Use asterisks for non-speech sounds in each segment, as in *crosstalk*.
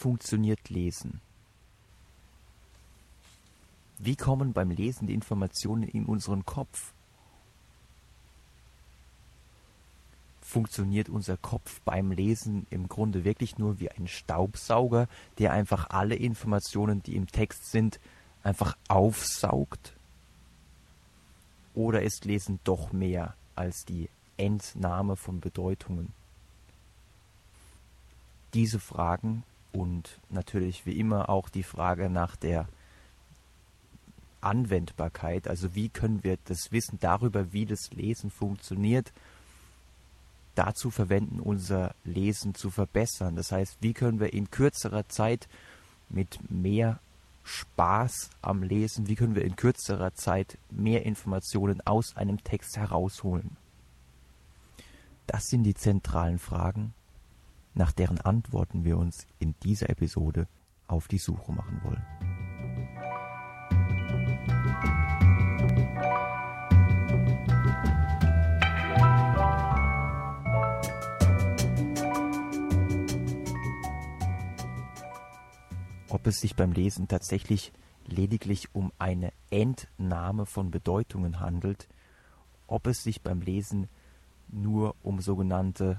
Funktioniert Lesen? Wie kommen beim Lesen die Informationen in unseren Kopf? Funktioniert unser Kopf beim Lesen im Grunde wirklich nur wie ein Staubsauger, der einfach alle Informationen, die im Text sind, einfach aufsaugt? Oder ist Lesen doch mehr als die Entnahme von Bedeutungen? Diese Fragen und natürlich wie immer auch die Frage nach der Anwendbarkeit, also wie können wir das Wissen darüber, wie das Lesen funktioniert, dazu verwenden, unser Lesen zu verbessern. Das heißt, wie können wir in kürzerer Zeit mit mehr Spaß am Lesen, wie können wir in kürzerer Zeit mehr Informationen aus einem Text herausholen. Das sind die zentralen Fragen, nach deren Antworten wir uns in dieser Episode auf die Suche machen wollen. ob es sich beim Lesen tatsächlich lediglich um eine Entnahme von Bedeutungen handelt, ob es sich beim Lesen nur um sogenannte,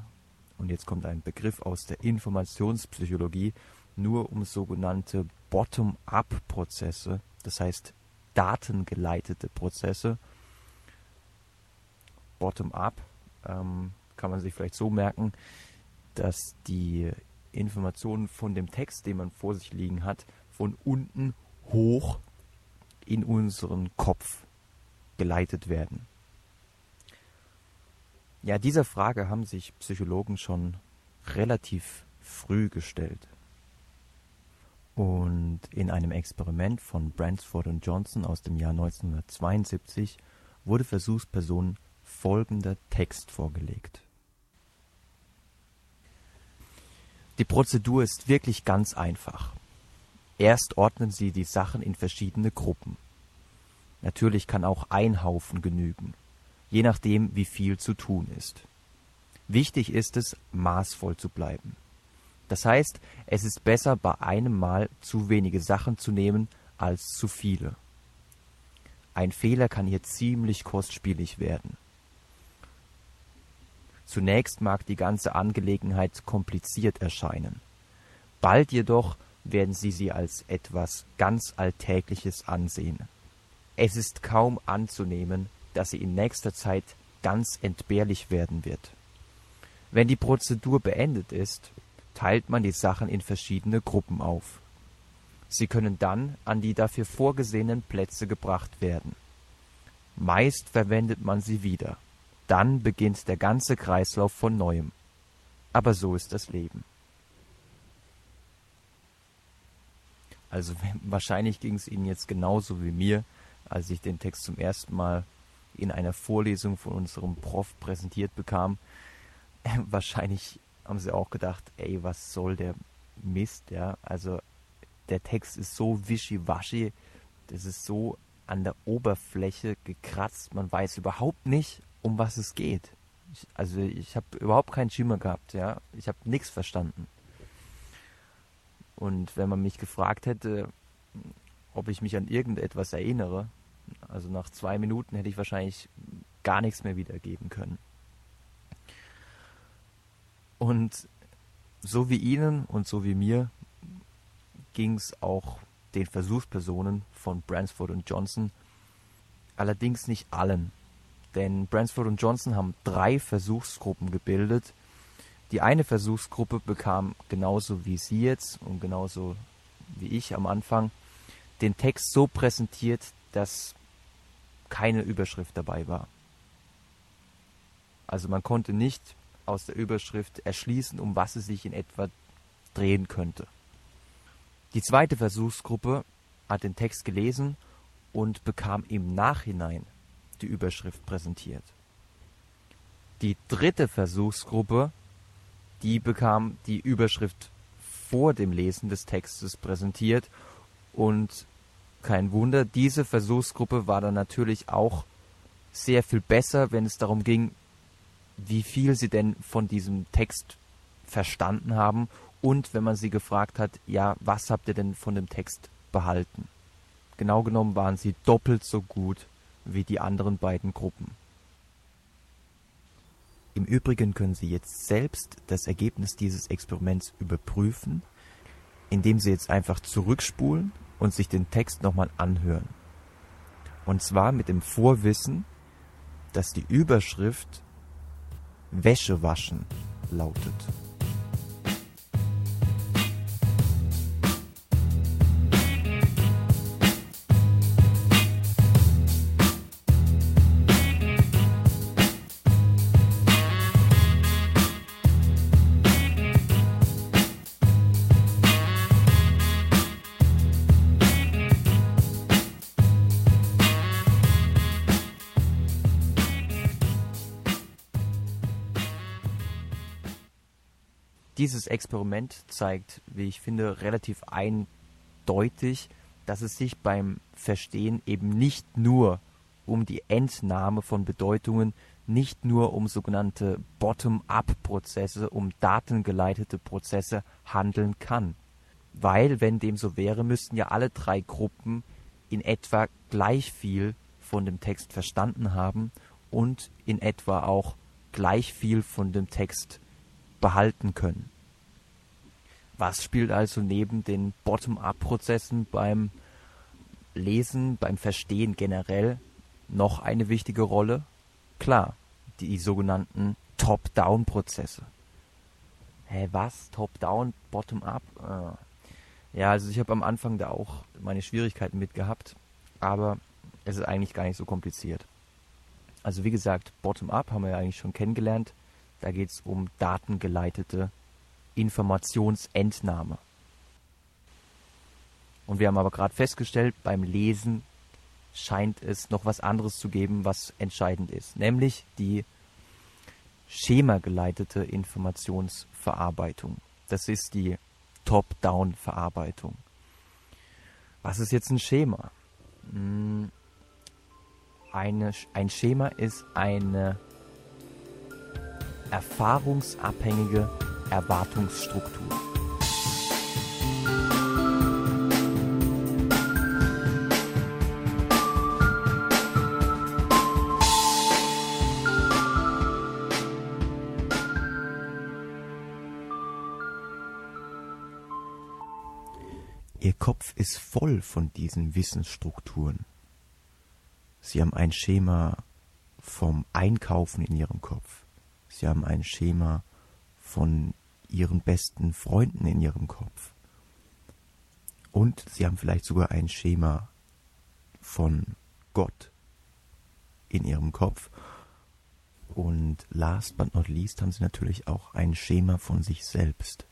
und jetzt kommt ein Begriff aus der Informationspsychologie, nur um sogenannte Bottom-up-Prozesse, das heißt datengeleitete Prozesse. Bottom-up ähm, kann man sich vielleicht so merken, dass die Informationen von dem Text, den man vor sich liegen hat, von unten hoch in unseren Kopf geleitet werden. Ja, dieser Frage haben sich Psychologen schon relativ früh gestellt. Und in einem Experiment von Bransford und Johnson aus dem Jahr 1972 wurde Versuchspersonen folgender Text vorgelegt. Die Prozedur ist wirklich ganz einfach. Erst ordnen Sie die Sachen in verschiedene Gruppen. Natürlich kann auch ein Haufen genügen, je nachdem, wie viel zu tun ist. Wichtig ist es, maßvoll zu bleiben. Das heißt, es ist besser, bei einem Mal zu wenige Sachen zu nehmen als zu viele. Ein Fehler kann hier ziemlich kostspielig werden. Zunächst mag die ganze Angelegenheit kompliziert erscheinen. Bald jedoch werden Sie sie als etwas ganz Alltägliches ansehen. Es ist kaum anzunehmen, dass sie in nächster Zeit ganz entbehrlich werden wird. Wenn die Prozedur beendet ist, teilt man die Sachen in verschiedene Gruppen auf. Sie können dann an die dafür vorgesehenen Plätze gebracht werden. Meist verwendet man sie wieder. Dann beginnt der ganze Kreislauf von neuem. Aber so ist das Leben. Also *laughs* wahrscheinlich ging es Ihnen jetzt genauso wie mir, als ich den Text zum ersten Mal in einer Vorlesung von unserem Prof präsentiert bekam. *laughs* wahrscheinlich haben Sie auch gedacht, ey, was soll der Mist, ja? Also der Text ist so wischiwaschi, das ist so an der Oberfläche gekratzt, man weiß überhaupt nicht, um was es geht. Ich, also ich habe überhaupt keinen Schimmer gehabt, ja. Ich habe nichts verstanden. Und wenn man mich gefragt hätte, ob ich mich an irgendetwas erinnere, also nach zwei Minuten hätte ich wahrscheinlich gar nichts mehr wiedergeben können. Und so wie Ihnen und so wie mir ging es auch den Versuchspersonen von Bransford und Johnson, allerdings nicht allen. Denn Bransford und Johnson haben drei Versuchsgruppen gebildet. Die eine Versuchsgruppe bekam genauso wie Sie jetzt und genauso wie ich am Anfang den Text so präsentiert, dass keine Überschrift dabei war. Also man konnte nicht aus der Überschrift erschließen, um was es sich in etwa drehen könnte. Die zweite Versuchsgruppe hat den Text gelesen und bekam im Nachhinein die Überschrift präsentiert. Die dritte Versuchsgruppe, die bekam die Überschrift vor dem Lesen des Textes präsentiert und kein Wunder, diese Versuchsgruppe war dann natürlich auch sehr viel besser, wenn es darum ging, wie viel sie denn von diesem Text verstanden haben und wenn man sie gefragt hat, ja, was habt ihr denn von dem Text behalten? Genau genommen waren sie doppelt so gut wie die anderen beiden Gruppen. Im Übrigen können Sie jetzt selbst das Ergebnis dieses Experiments überprüfen, indem Sie jetzt einfach zurückspulen und sich den Text nochmal anhören. Und zwar mit dem Vorwissen, dass die Überschrift Wäsche waschen lautet. Dieses Experiment zeigt, wie ich finde, relativ eindeutig, dass es sich beim Verstehen eben nicht nur um die Entnahme von Bedeutungen, nicht nur um sogenannte Bottom-up-Prozesse, um datengeleitete Prozesse handeln kann. Weil, wenn dem so wäre, müssten ja alle drei Gruppen in etwa gleich viel von dem Text verstanden haben und in etwa auch gleich viel von dem Text behalten können. Was spielt also neben den Bottom-up-Prozessen beim Lesen, beim Verstehen generell noch eine wichtige Rolle? Klar, die sogenannten Top-Down-Prozesse. Hä, was? Top-Down, Bottom-up? Ah. Ja, also ich habe am Anfang da auch meine Schwierigkeiten mit gehabt, aber es ist eigentlich gar nicht so kompliziert. Also wie gesagt, Bottom-up haben wir ja eigentlich schon kennengelernt. Da geht es um datengeleitete Informationsentnahme. Und wir haben aber gerade festgestellt, beim Lesen scheint es noch was anderes zu geben, was entscheidend ist, nämlich die schemageleitete Informationsverarbeitung. Das ist die Top-Down-Verarbeitung. Was ist jetzt ein Schema? Hm, eine, ein Schema ist eine erfahrungsabhängige Erwartungsstruktur. Ihr Kopf ist voll von diesen Wissensstrukturen. Sie haben ein Schema vom Einkaufen in ihrem Kopf. Sie haben ein Schema von ihren besten Freunden in ihrem Kopf. Und sie haben vielleicht sogar ein Schema von Gott in ihrem Kopf. Und last but not least haben sie natürlich auch ein Schema von sich selbst,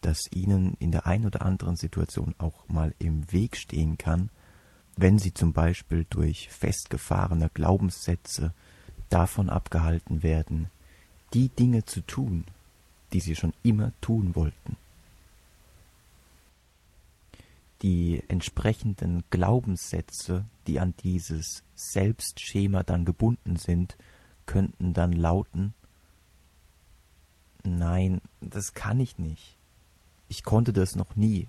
das ihnen in der einen oder anderen Situation auch mal im Weg stehen kann, wenn sie zum Beispiel durch festgefahrene Glaubenssätze davon abgehalten werden, die Dinge zu tun, die sie schon immer tun wollten. Die entsprechenden Glaubenssätze, die an dieses Selbstschema dann gebunden sind, könnten dann lauten Nein, das kann ich nicht. Ich konnte das noch nie.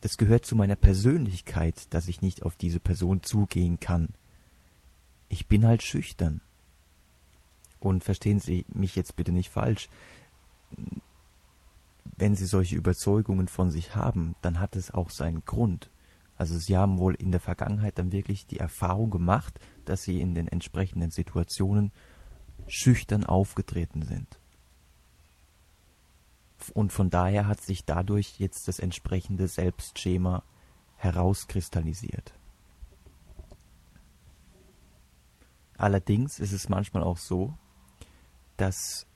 Das gehört zu meiner Persönlichkeit, dass ich nicht auf diese Person zugehen kann. Ich bin halt schüchtern. Und verstehen Sie mich jetzt bitte nicht falsch. Wenn Sie solche Überzeugungen von sich haben, dann hat es auch seinen Grund. Also Sie haben wohl in der Vergangenheit dann wirklich die Erfahrung gemacht, dass Sie in den entsprechenden Situationen schüchtern aufgetreten sind. Und von daher hat sich dadurch jetzt das entsprechende Selbstschema herauskristallisiert. Allerdings ist es manchmal auch so, dass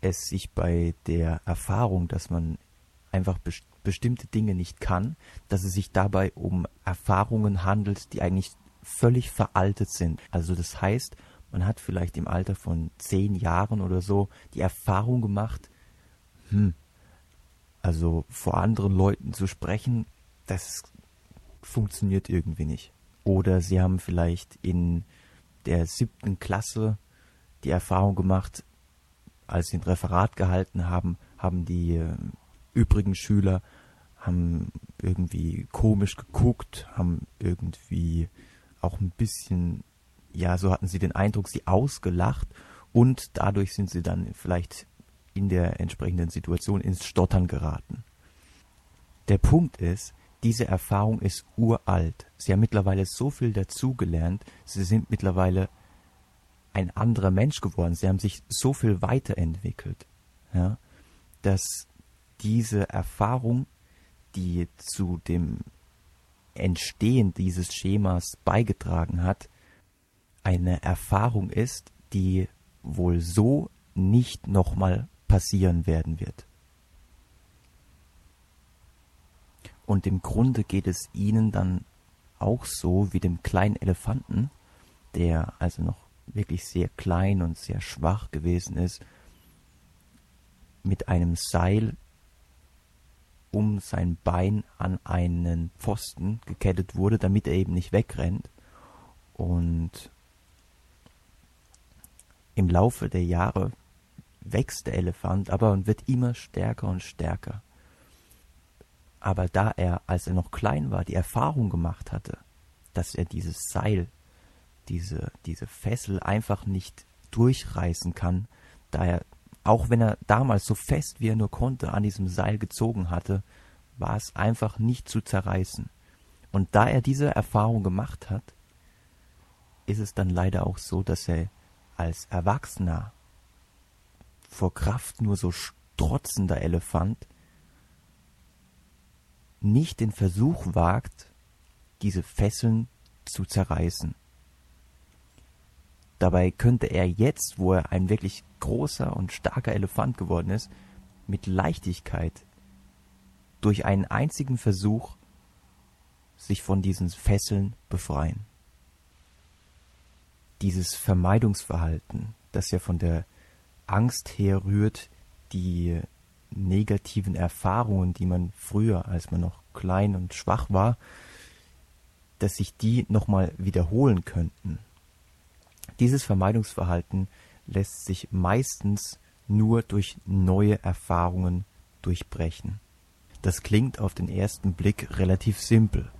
es sich bei der Erfahrung, dass man einfach best bestimmte Dinge nicht kann, dass es sich dabei um Erfahrungen handelt, die eigentlich völlig veraltet sind. Also das heißt, man hat vielleicht im Alter von zehn Jahren oder so die Erfahrung gemacht, hm, also vor anderen Leuten zu sprechen, das funktioniert irgendwie nicht. Oder sie haben vielleicht in der siebten Klasse die Erfahrung gemacht, als sie ein Referat gehalten haben, haben die äh, übrigen Schüler haben irgendwie komisch geguckt, haben irgendwie auch ein bisschen, ja, so hatten sie den Eindruck, sie ausgelacht und dadurch sind sie dann vielleicht in der entsprechenden Situation ins Stottern geraten. Der Punkt ist, diese Erfahrung ist uralt. Sie haben mittlerweile so viel dazugelernt, sie sind mittlerweile ein anderer Mensch geworden, sie haben sich so viel weiterentwickelt, ja, dass diese Erfahrung, die zu dem Entstehen dieses Schemas beigetragen hat, eine Erfahrung ist, die wohl so nicht nochmal passieren werden wird. Und im Grunde geht es ihnen dann auch so wie dem kleinen Elefanten, der also noch wirklich sehr klein und sehr schwach gewesen ist, mit einem Seil um sein Bein an einen Pfosten gekettet wurde, damit er eben nicht wegrennt. Und im Laufe der Jahre wächst der Elefant aber und wird immer stärker und stärker. Aber da er, als er noch klein war, die Erfahrung gemacht hatte, dass er dieses Seil, diese, diese Fessel einfach nicht durchreißen kann, da er, auch wenn er damals so fest wie er nur konnte an diesem Seil gezogen hatte, war es einfach nicht zu zerreißen. Und da er diese Erfahrung gemacht hat, ist es dann leider auch so, dass er als Erwachsener vor Kraft nur so strotzender Elefant nicht den Versuch wagt, diese Fesseln zu zerreißen. Dabei könnte er jetzt, wo er ein wirklich großer und starker Elefant geworden ist, mit Leichtigkeit durch einen einzigen Versuch sich von diesen Fesseln befreien. Dieses Vermeidungsverhalten, das ja von der Angst herrührt, die negativen Erfahrungen, die man früher, als man noch klein und schwach war, dass sich die nochmal wiederholen könnten. Dieses Vermeidungsverhalten lässt sich meistens nur durch neue Erfahrungen durchbrechen. Das klingt auf den ersten Blick relativ simpel,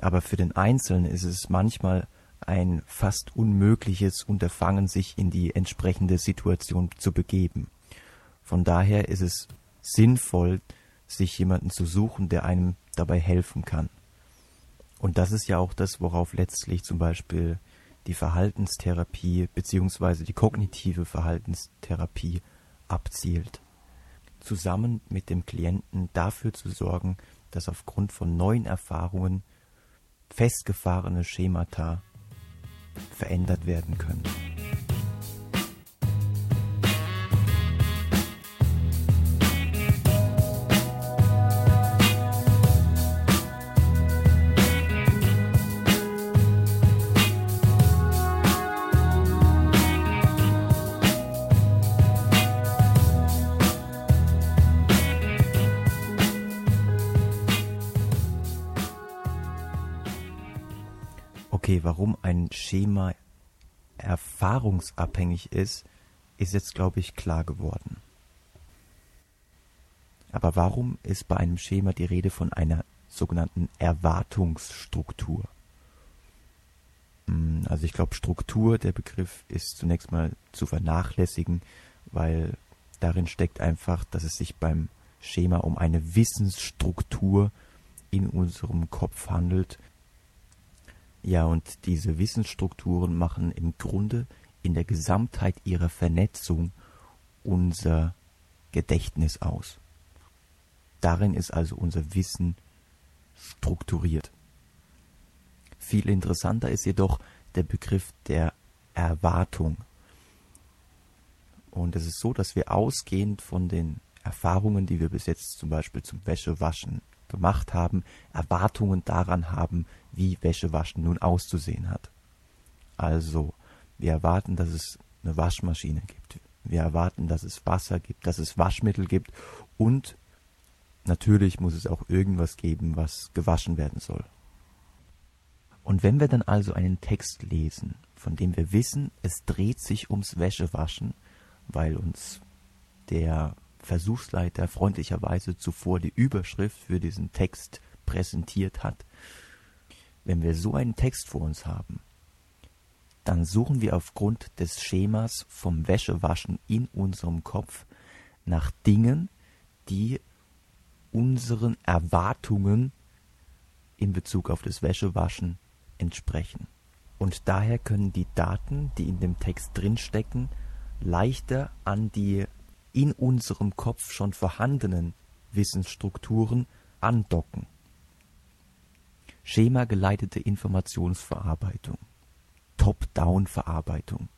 aber für den Einzelnen ist es manchmal ein fast unmögliches Unterfangen, sich in die entsprechende Situation zu begeben. Von daher ist es sinnvoll, sich jemanden zu suchen, der einem dabei helfen kann. Und das ist ja auch das, worauf letztlich zum Beispiel die Verhaltenstherapie bzw. die kognitive Verhaltenstherapie abzielt. Zusammen mit dem Klienten dafür zu sorgen, dass aufgrund von neuen Erfahrungen festgefahrene Schemata verändert werden können. Schema erfahrungsabhängig ist, ist jetzt, glaube ich, klar geworden. Aber warum ist bei einem Schema die Rede von einer sogenannten Erwartungsstruktur? Hm, also ich glaube, Struktur, der Begriff ist zunächst mal zu vernachlässigen, weil darin steckt einfach, dass es sich beim Schema um eine Wissensstruktur in unserem Kopf handelt, ja, und diese Wissensstrukturen machen im Grunde in der Gesamtheit ihrer Vernetzung unser Gedächtnis aus. Darin ist also unser Wissen strukturiert. Viel interessanter ist jedoch der Begriff der Erwartung. Und es ist so, dass wir ausgehend von den Erfahrungen, die wir bis jetzt zum Beispiel zum Wäschewaschen gemacht haben, Erwartungen daran haben, wie Wäschewaschen nun auszusehen hat. Also, wir erwarten, dass es eine Waschmaschine gibt. Wir erwarten, dass es Wasser gibt, dass es Waschmittel gibt und natürlich muss es auch irgendwas geben, was gewaschen werden soll. Und wenn wir dann also einen Text lesen, von dem wir wissen, es dreht sich ums Wäschewaschen, weil uns der Versuchsleiter freundlicherweise zuvor die Überschrift für diesen Text präsentiert hat. Wenn wir so einen Text vor uns haben, dann suchen wir aufgrund des Schemas vom Wäschewaschen in unserem Kopf nach Dingen, die unseren Erwartungen in Bezug auf das Wäschewaschen entsprechen. Und daher können die Daten, die in dem Text drinstecken, leichter an die in unserem Kopf schon vorhandenen Wissensstrukturen andocken. Schemageleitete Informationsverarbeitung, Top-Down-Verarbeitung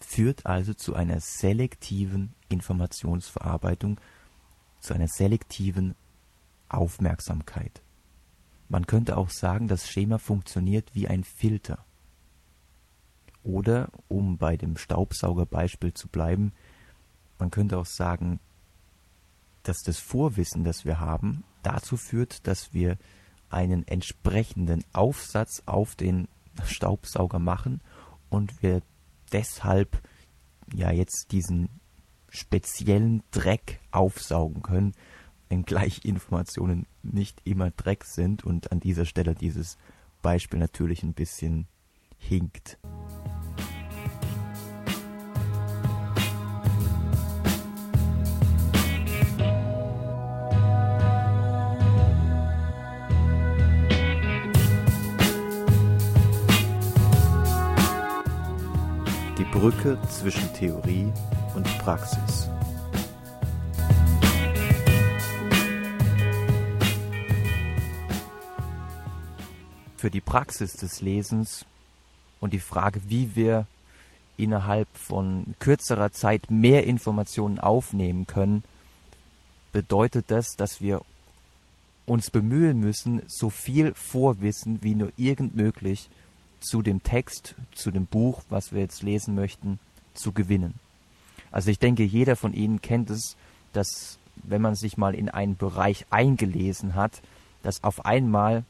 führt also zu einer selektiven Informationsverarbeitung, zu einer selektiven Aufmerksamkeit. Man könnte auch sagen, das Schema funktioniert wie ein Filter. Oder, um bei dem Staubsaugerbeispiel zu bleiben, man könnte auch sagen, dass das Vorwissen, das wir haben, dazu führt, dass wir einen entsprechenden Aufsatz auf den Staubsauger machen und wir deshalb ja jetzt diesen speziellen Dreck aufsaugen können, wenngleich Informationen nicht immer Dreck sind und an dieser Stelle dieses Beispiel natürlich ein bisschen hinkt. Brücke zwischen Theorie und Praxis. für die Praxis des Lesens und die Frage, wie wir innerhalb von kürzerer Zeit mehr Informationen aufnehmen können, bedeutet das, dass wir uns bemühen müssen, so viel Vorwissen wie nur irgend möglich zu dem Text, zu dem Buch, was wir jetzt lesen möchten, zu gewinnen. Also ich denke, jeder von Ihnen kennt es, dass wenn man sich mal in einen Bereich eingelesen hat, dass auf einmal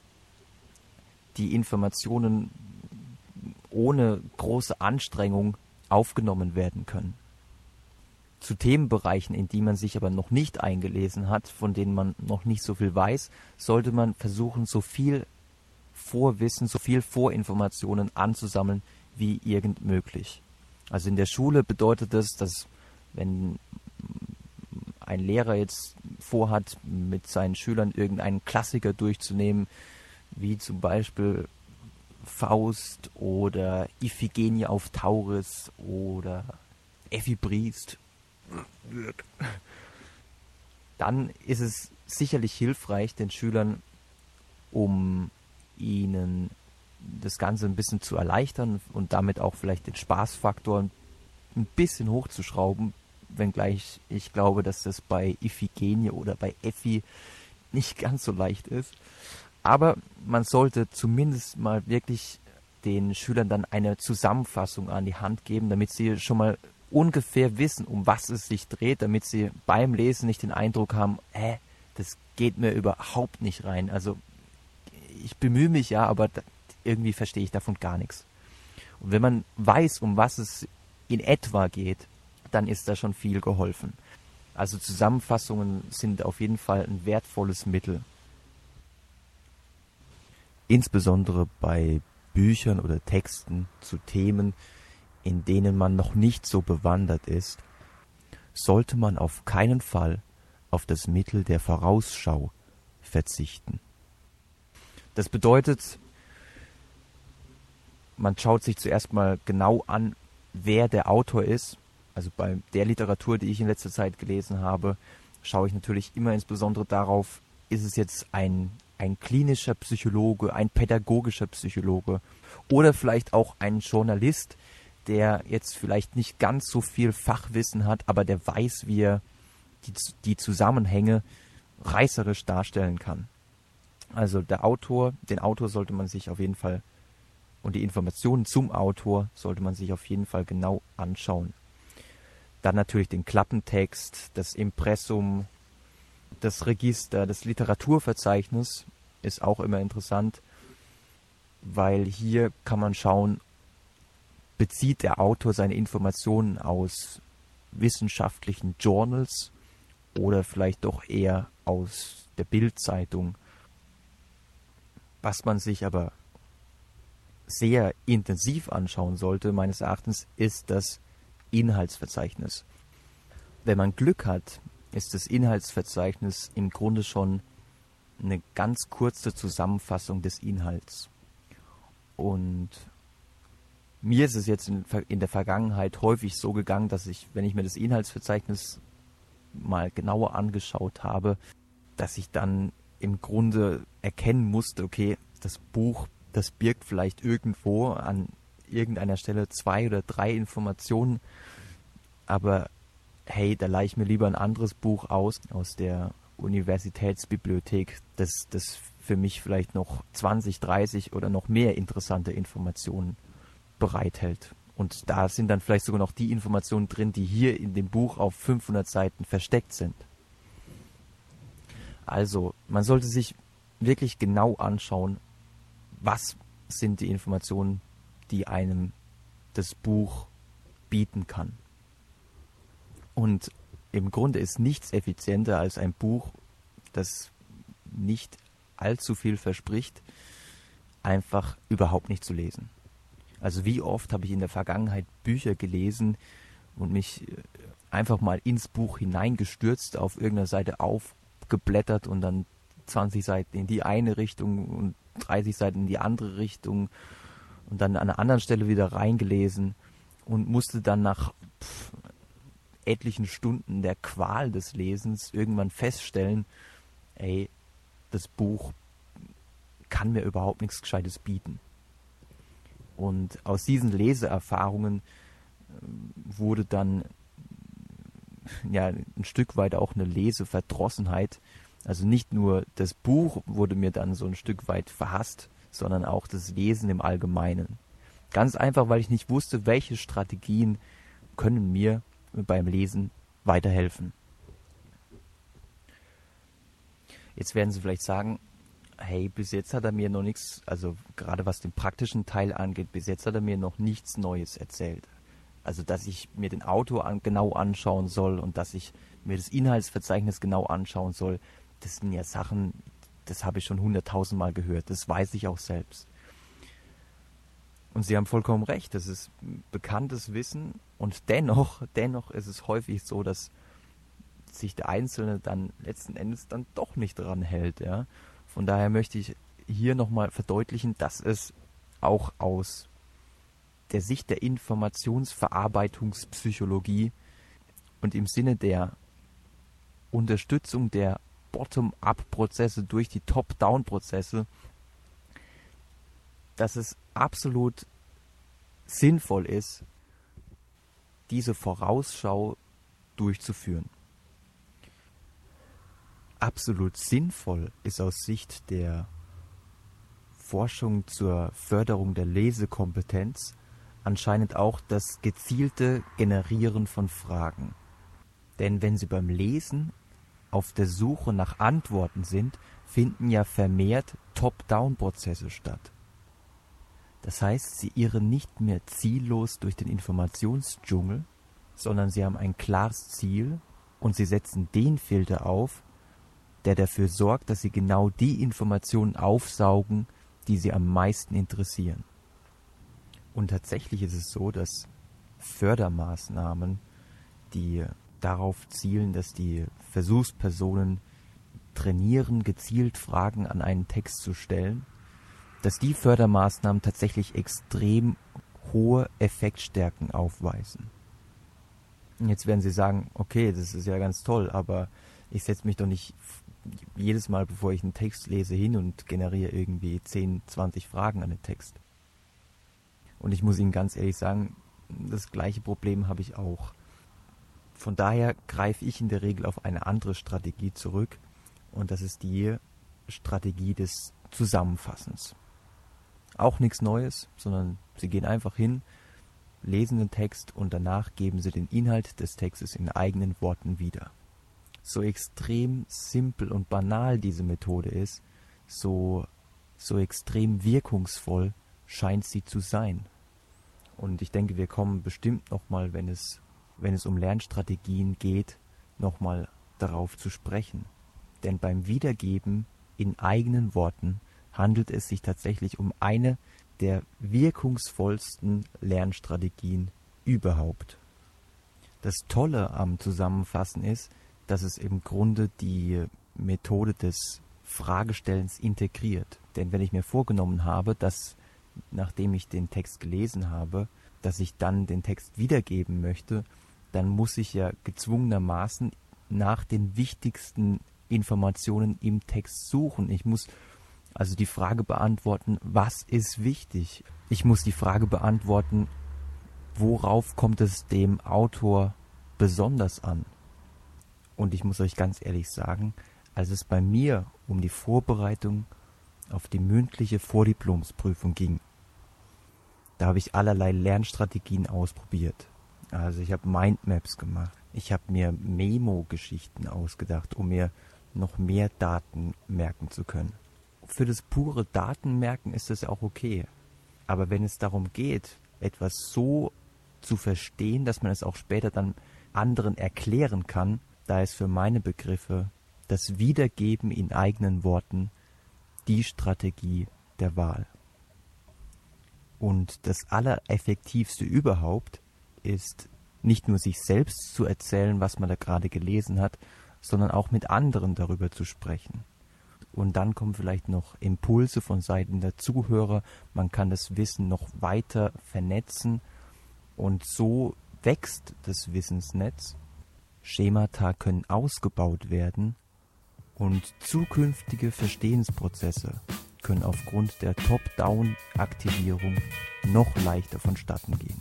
die Informationen ohne große Anstrengung aufgenommen werden können. Zu Themenbereichen, in die man sich aber noch nicht eingelesen hat, von denen man noch nicht so viel weiß, sollte man versuchen, so viel Vorwissen, so viel Vorinformationen anzusammeln wie irgend möglich. Also in der Schule bedeutet das, dass wenn ein Lehrer jetzt vorhat, mit seinen Schülern irgendeinen Klassiker durchzunehmen, wie zum Beispiel Faust oder Iphigenie auf Tauris oder Effi dann ist es sicherlich hilfreich den Schülern, um ihnen das Ganze ein bisschen zu erleichtern und damit auch vielleicht den Spaßfaktor ein bisschen hochzuschrauben, wenngleich ich glaube, dass das bei Iphigenie oder bei Effi nicht ganz so leicht ist. Aber man sollte zumindest mal wirklich den Schülern dann eine Zusammenfassung an die Hand geben, damit sie schon mal ungefähr wissen, um was es sich dreht, damit sie beim Lesen nicht den Eindruck haben, hä, das geht mir überhaupt nicht rein. Also ich bemühe mich ja, aber irgendwie verstehe ich davon gar nichts. Und wenn man weiß, um was es in etwa geht, dann ist da schon viel geholfen. Also Zusammenfassungen sind auf jeden Fall ein wertvolles Mittel insbesondere bei Büchern oder Texten zu Themen, in denen man noch nicht so bewandert ist, sollte man auf keinen Fall auf das Mittel der Vorausschau verzichten. Das bedeutet, man schaut sich zuerst mal genau an, wer der Autor ist. Also bei der Literatur, die ich in letzter Zeit gelesen habe, schaue ich natürlich immer insbesondere darauf, ist es jetzt ein ein klinischer Psychologe, ein pädagogischer Psychologe oder vielleicht auch ein Journalist, der jetzt vielleicht nicht ganz so viel Fachwissen hat, aber der weiß, wie er die, die Zusammenhänge reißerisch darstellen kann. Also der Autor, den Autor sollte man sich auf jeden Fall und die Informationen zum Autor sollte man sich auf jeden Fall genau anschauen. Dann natürlich den Klappentext, das Impressum, das Register, das Literaturverzeichnis ist auch immer interessant, weil hier kann man schauen, bezieht der Autor seine Informationen aus wissenschaftlichen Journals oder vielleicht doch eher aus der Bildzeitung. Was man sich aber sehr intensiv anschauen sollte, meines Erachtens, ist das Inhaltsverzeichnis. Wenn man Glück hat, ist das Inhaltsverzeichnis im Grunde schon eine ganz kurze Zusammenfassung des Inhalts. Und mir ist es jetzt in, der Vergangenheit häufig so gegangen, dass ich, wenn ich mir das Inhaltsverzeichnis mal genauer angeschaut habe, dass ich dann im Grunde erkennen musste, okay, das Buch, das birgt vielleicht irgendwo an irgendeiner Stelle zwei oder drei Informationen, aber hey, da leihe ich mir lieber ein anderes Buch aus, aus der Universitätsbibliothek, das, das für mich vielleicht noch 20, 30 oder noch mehr interessante Informationen bereithält. Und da sind dann vielleicht sogar noch die Informationen drin, die hier in dem Buch auf 500 Seiten versteckt sind. Also, man sollte sich wirklich genau anschauen, was sind die Informationen, die einem das Buch bieten kann. Und im Grunde ist nichts effizienter als ein Buch, das nicht allzu viel verspricht, einfach überhaupt nicht zu lesen. Also wie oft habe ich in der Vergangenheit Bücher gelesen und mich äh, einfach mal ins Buch hineingestürzt, auf irgendeiner Seite aufgeblättert und dann 20 Seiten in die eine Richtung und 30 Seiten in die andere Richtung und dann an einer anderen Stelle wieder reingelesen und musste dann nach pff, etlichen Stunden der Qual des Lesens irgendwann feststellen, ey, das Buch kann mir überhaupt nichts Gescheites bieten. Und aus diesen Leseerfahrungen äh, wurde dann ja ein Stück weit auch eine Leseverdrossenheit. Also nicht nur das Buch wurde mir dann so ein Stück weit verhasst, sondern auch das Lesen im Allgemeinen. Ganz einfach, weil ich nicht wusste, welche Strategien können mir beim Lesen weiterhelfen. Jetzt werden Sie vielleicht sagen, hey, bis jetzt hat er mir noch nichts, also gerade was den praktischen Teil angeht, bis jetzt hat er mir noch nichts Neues erzählt. Also, dass ich mir den Autor an, genau anschauen soll und dass ich mir das Inhaltsverzeichnis genau anschauen soll, das sind ja Sachen, das habe ich schon hunderttausendmal gehört. Das weiß ich auch selbst. Und Sie haben vollkommen recht, das ist bekanntes Wissen und dennoch, dennoch ist es häufig so, dass sich der Einzelne dann letzten Endes dann doch nicht dran hält, ja. Von daher möchte ich hier nochmal verdeutlichen, dass es auch aus der Sicht der Informationsverarbeitungspsychologie und im Sinne der Unterstützung der Bottom-up-Prozesse durch die Top-down-Prozesse, dass es absolut sinnvoll ist, diese Vorausschau durchzuführen. Absolut sinnvoll ist aus Sicht der Forschung zur Förderung der Lesekompetenz anscheinend auch das gezielte Generieren von Fragen. Denn wenn Sie beim Lesen auf der Suche nach Antworten sind, finden ja vermehrt Top-Down-Prozesse statt. Das heißt, sie irren nicht mehr ziellos durch den Informationsdschungel, sondern sie haben ein klares Ziel und sie setzen den Filter auf, der dafür sorgt, dass sie genau die Informationen aufsaugen, die sie am meisten interessieren. Und tatsächlich ist es so, dass Fördermaßnahmen, die darauf zielen, dass die Versuchspersonen trainieren, gezielt Fragen an einen Text zu stellen, dass die Fördermaßnahmen tatsächlich extrem hohe Effektstärken aufweisen. Und jetzt werden Sie sagen, okay, das ist ja ganz toll, aber ich setze mich doch nicht jedes Mal, bevor ich einen Text lese, hin und generiere irgendwie 10, 20 Fragen an den Text. Und ich muss Ihnen ganz ehrlich sagen, das gleiche Problem habe ich auch. Von daher greife ich in der Regel auf eine andere Strategie zurück und das ist die Strategie des Zusammenfassens. Auch nichts Neues, sondern Sie gehen einfach hin, lesen den Text und danach geben Sie den Inhalt des Textes in eigenen Worten wieder. So extrem simpel und banal diese Methode ist, so, so extrem wirkungsvoll scheint sie zu sein. Und ich denke, wir kommen bestimmt nochmal, wenn es, wenn es um Lernstrategien geht, nochmal darauf zu sprechen. Denn beim Wiedergeben in eigenen Worten handelt es sich tatsächlich um eine der wirkungsvollsten Lernstrategien überhaupt. Das Tolle am Zusammenfassen ist, dass es im Grunde die Methode des Fragestellens integriert. Denn wenn ich mir vorgenommen habe, dass nachdem ich den Text gelesen habe, dass ich dann den Text wiedergeben möchte, dann muss ich ja gezwungenermaßen nach den wichtigsten Informationen im Text suchen. Ich muss also die Frage beantworten, was ist wichtig? Ich muss die Frage beantworten, worauf kommt es dem Autor besonders an? Und ich muss euch ganz ehrlich sagen, als es bei mir um die Vorbereitung auf die mündliche Vordiplomsprüfung ging, da habe ich allerlei Lernstrategien ausprobiert. Also ich habe Mindmaps gemacht. Ich habe mir Memo-Geschichten ausgedacht, um mir noch mehr Daten merken zu können. Für das pure Datenmerken ist das auch okay. Aber wenn es darum geht, etwas so zu verstehen, dass man es auch später dann anderen erklären kann, da ist für meine Begriffe das Wiedergeben in eigenen Worten die Strategie der Wahl. Und das Allereffektivste überhaupt ist nicht nur sich selbst zu erzählen, was man da gerade gelesen hat, sondern auch mit anderen darüber zu sprechen. Und dann kommen vielleicht noch Impulse von Seiten der Zuhörer. Man kann das Wissen noch weiter vernetzen und so wächst das Wissensnetz. Schemata können ausgebaut werden und zukünftige Verstehensprozesse können aufgrund der Top-Down-Aktivierung noch leichter vonstatten gehen.